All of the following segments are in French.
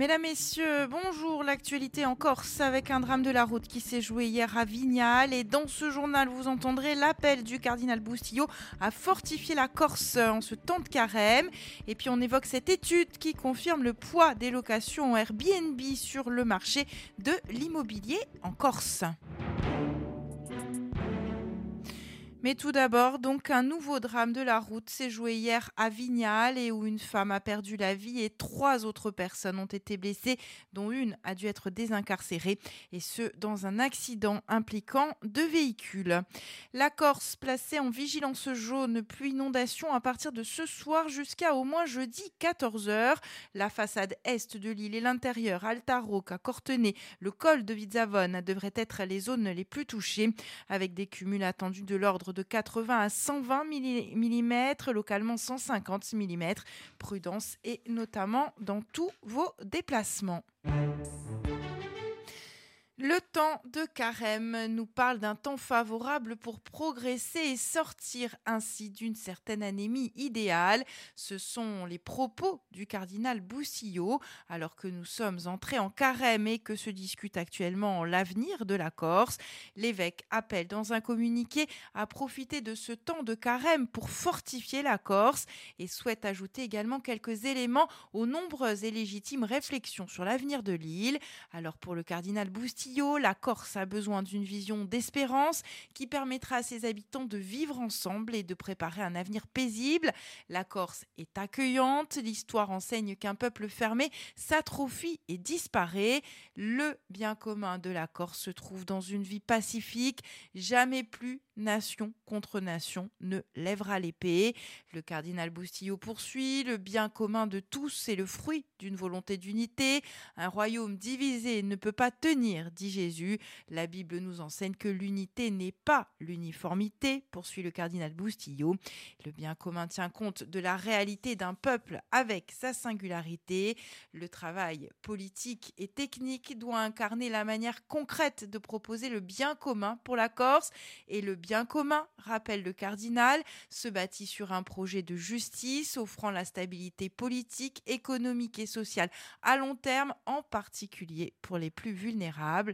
Mesdames, Messieurs, bonjour. L'actualité en Corse avec un drame de la route qui s'est joué hier à Vignal. Et dans ce journal, vous entendrez l'appel du cardinal Boustillot à fortifier la Corse en ce temps de carême. Et puis on évoque cette étude qui confirme le poids des locations Airbnb sur le marché de l'immobilier en Corse. Mais tout d'abord, donc un nouveau drame de la route s'est joué hier à Vignal et où une femme a perdu la vie et trois autres personnes ont été blessées, dont une a dû être désincarcérée et ce dans un accident impliquant deux véhicules. La Corse placée en vigilance jaune pluie inondation à partir de ce soir jusqu'à au moins jeudi 14h. La façade est de l'île et l'intérieur, Alta Rocca, Cortenay, le col de Vizavone devraient être les zones les plus touchées avec des cumuls attendus de l'ordre de 80 à 120 mm, localement 150 mm. Prudence et notamment dans tous vos déplacements. Le temps de carême nous parle d'un temps favorable pour progresser et sortir ainsi d'une certaine anémie idéale. Ce sont les propos du cardinal Boussillot alors que nous sommes entrés en carême et que se discute actuellement l'avenir de la Corse. L'évêque appelle dans un communiqué à profiter de ce temps de carême pour fortifier la Corse et souhaite ajouter également quelques éléments aux nombreuses et légitimes réflexions sur l'avenir de l'île. Alors pour le cardinal La Corse a besoin d'une vision d'espérance qui permettra à ses habitants de vivre ensemble et de préparer un avenir paisible. La Corse est accueillante, l'histoire enseigne qu'un peuple fermé s'atrophie et disparaît. Le bien commun de la Corse se trouve dans une vie pacifique, jamais plus nation contre nation ne lèvera l'épée. Le cardinal Boustillot poursuit, le bien commun de tous est le fruit d'une volonté d'unité. Un royaume divisé ne peut pas tenir, dit Jésus. La Bible nous enseigne que l'unité n'est pas l'uniformité, poursuit le cardinal Boustillot. Le bien commun tient compte de la réalité d'un peuple avec sa singularité. Le travail politique et technique doit incarner la manière concrète de proposer le bien commun pour la Corse et le bien commun, rappelle le cardinal, se bâtit sur un projet de justice offrant la stabilité politique, économique et sociale à long terme, en particulier pour les plus vulnérables.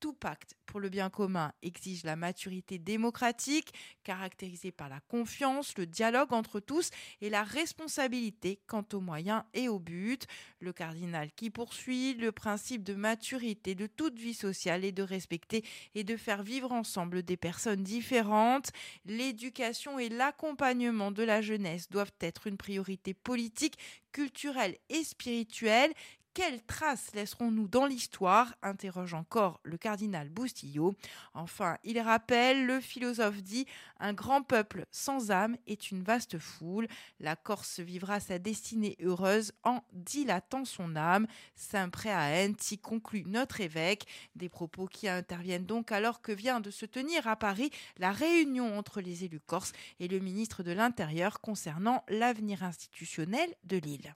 Tout pacte pour le bien commun exige la maturité démocratique, caractérisée par la confiance, le dialogue entre tous et la responsabilité quant aux moyens et aux buts. Le cardinal qui poursuit le principe de maturité de toute vie sociale et de respecter et de faire vivre ensemble des personnes différentes. L'éducation et l'accompagnement de la jeunesse doivent être une priorité politique, culturelle et spirituelle quelles traces laisserons-nous dans l'histoire? interroge encore le cardinal Boustillot. Enfin, il rappelle, le philosophe dit Un grand peuple sans âme est une vaste foule. La Corse vivra sa destinée heureuse en dilatant son âme. Saint Préaenti conclut notre évêque. Des propos qui interviennent donc alors que vient de se tenir à Paris la réunion entre les élus corses et le ministre de l'Intérieur concernant l'avenir institutionnel de l'île.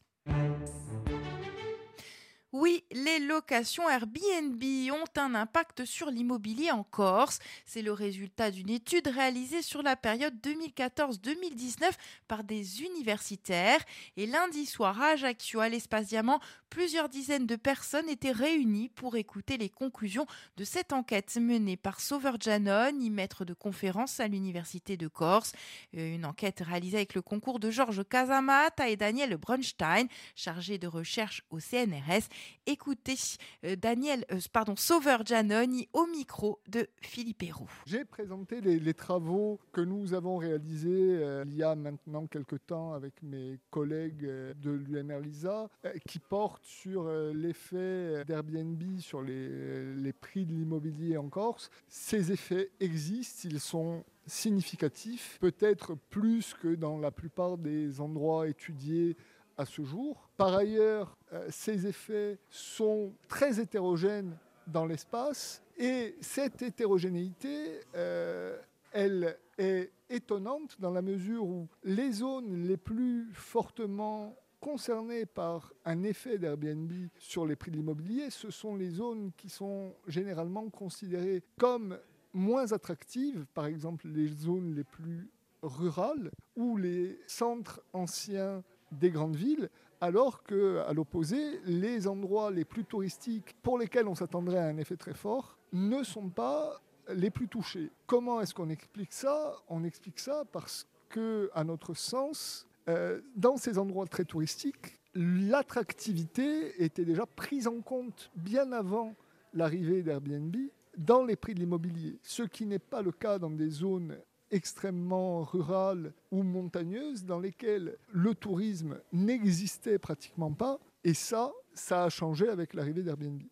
Oui, les locations Airbnb ont un impact sur l'immobilier en Corse. C'est le résultat d'une étude réalisée sur la période 2014-2019 par des universitaires. Et lundi soir à Ajaccio, à l'Espace Diamant, plusieurs dizaines de personnes étaient réunies pour écouter les conclusions de cette enquête menée par Sauveur Janone, maître de conférence à l'Université de Corse. Euh, une enquête réalisée avec le concours de Georges Casamata et Daniel Brunstein, chargé de recherche au CNRS. Écoutez euh, Daniel, euh, pardon, Sauveur Giannoni au micro de Philippe Héroux. J'ai présenté les, travaux que nous avons réalisés euh, il y a maintenant quelques temps avec mes collègues de l'UMR-LISA qui portent sur l'effet d'Airbnb sur les prix de l'immobilier en Corse. Ces effets existent, ils sont significatifs, peut-être plus que dans la plupart des endroits étudiés à ce jour. Par ailleurs, euh, ces effets sont très hétérogènes dans l'espace et cette hétérogénéité, euh, elle est étonnante dans la mesure où les zones les plus fortement concernées par un effet d'Airbnb sur les prix de l'immobilier, ce sont les zones qui sont généralement considérées comme moins attractives, par exemple les zones les plus rurales ou les centres anciens des grandes villes, alors que, à l'opposé, les endroits les plus touristiques pour lesquels on s'attendrait à un effet très fort ne sont pas les plus touchés. Comment est-ce qu'on explique ça? On explique ça parce que, à notre sens, euh, dans ces endroits très touristiques, l'attractivité était déjà prise en compte bien avant l'arrivée d'Airbnb dans les prix de l'immobilier, ce qui n'est pas le cas dans des zones extrêmement rurales ou montagneuses dans lesquelles le tourisme n'existait pratiquement pas. Et ça, ça a changé avec l'arrivée d'Airbnb.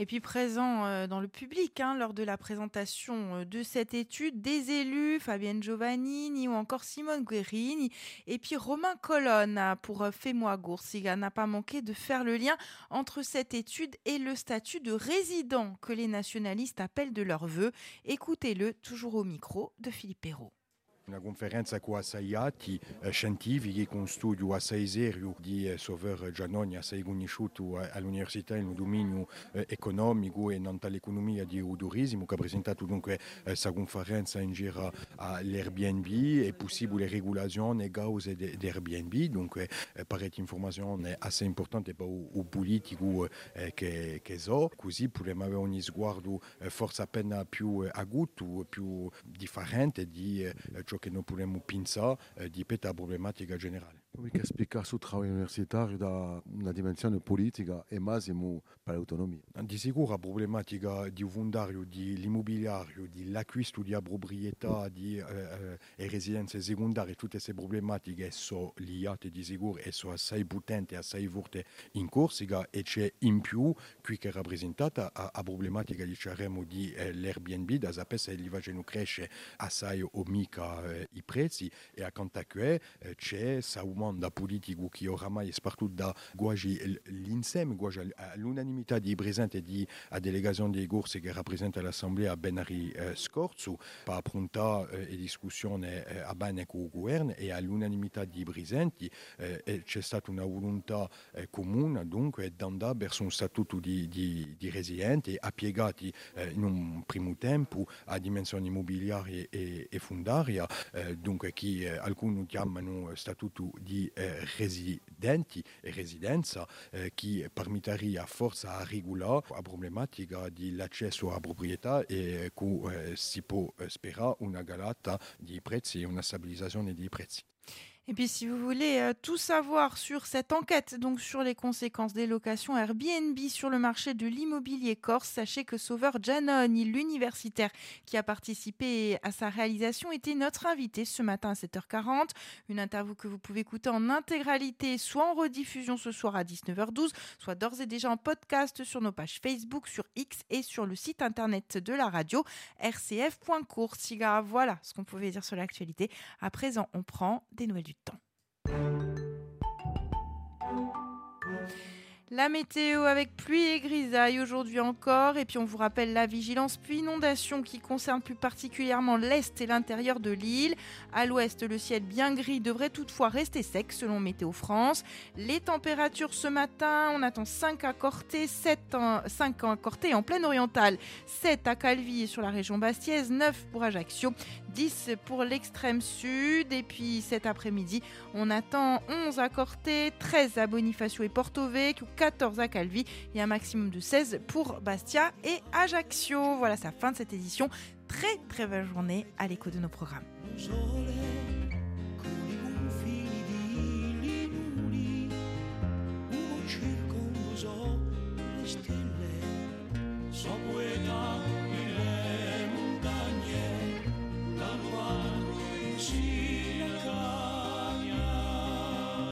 Et puis présent euh, dans le public hein, lors de la présentation euh, de cette étude, des élus, Fabienne Giovannini ou encore Simone Guerini, et puis Romain Colonne pour euh, Fais-moi n'a pas manqué de faire le lien entre cette étude et le statut de résident que les nationalistes appellent de leur vœu. Écoutez-le toujours au micro de Philippe Perrault. Una conferenza con assai atti eh, scientifici, con studio assai serio di eh, Sover Giannoni, assai conosciuto all'università in un dominio eh, economico e non l'economia di turismo, che ha presentato dunque questa conferenza in giro all'Airbnb e possibili regolazioni e cause di Airbnb, dunque eh, parecchie informazioni assai importanti per il politico eh, che, che so, così potremmo avere un sguardo eh, forse appena più aguto, più differente di ciò che noi potremmo pensare di questa problematica generale. Oui, che spiega sul lavoro universitario da una dimensione politica e massimo per l'autonomia. Di sicuro la problematica di fondario, di l'immobiliario, di proprietà di, eh, e residenze secondarie, tutte queste problematiche sono liate di sicuro e sono assai potenti, assai forti in Corsica e c'è in più qui che è rappresentata la problematica diciamo, di eh, l'Airbnb, da sapere se li crescere assai o mica eh, i prezzi e accanto a questo eh, c'è aumento da politico che oramai soprattutto da quasi l'insieme, quasi all'unanimità di presenti di a delegazione dei corsi che rappresenta l'Assemblea Benari eh, scorso per affrontare eh, discussione eh, a bene con il governo e all'unanimità di presenti eh, c'è stata una volontà eh, comune dunque di verso un statuto di, di, di residenti appiegati eh, in un primo tempo a dimensione immobiliare e, e fondaria dunque che alcuni chiamano statuto di di eh, residenti e residenza eh, che permetteria forse a regolare la problematica dell'accesso alla proprietà e che eh, si può sperare una galata di prezzi e una stabilizzazione dei prezzi. Et puis si vous voulez euh, tout savoir sur cette enquête, donc sur les conséquences des locations Airbnb sur le marché de l'immobilier corse, sachez que Sauveur Giannoni, l'universitaire qui a participé à sa réalisation, était notre invité ce matin à 7h40. Une interview que vous pouvez écouter en intégralité, soit en rediffusion ce soir à 19h12, soit d'ores et déjà en podcast sur nos pages Facebook, sur X et sur le site internet de la radio rcf.coursiga. Voilà ce qu'on pouvait dire sur l'actualité. À présent, on prend des nouvelles du La météo avec pluie et grisaille aujourd'hui encore. Et puis on vous rappelle la vigilance puis inondation qui concerne plus particulièrement l'est et l'intérieur de l'île. À l'ouest, le ciel bien gris devrait toutefois rester sec selon Météo France. Les températures ce matin, on attend 5 à Corté, 7 en, 5 à Corté en pleine orientale, 7 à Calvi sur la région Bastiaise, 9 pour Ajaccio, 10 pour l'extrême sud. Et puis cet après-midi, on attend 11 à Corté, 13 à Bonifacio et Porto Vecchio, 14 à Calvi et un maximum de 16 pour Bastia et Ajaccio. Voilà, la fin de cette édition. Très très belle journée à l'écho de nos programmes.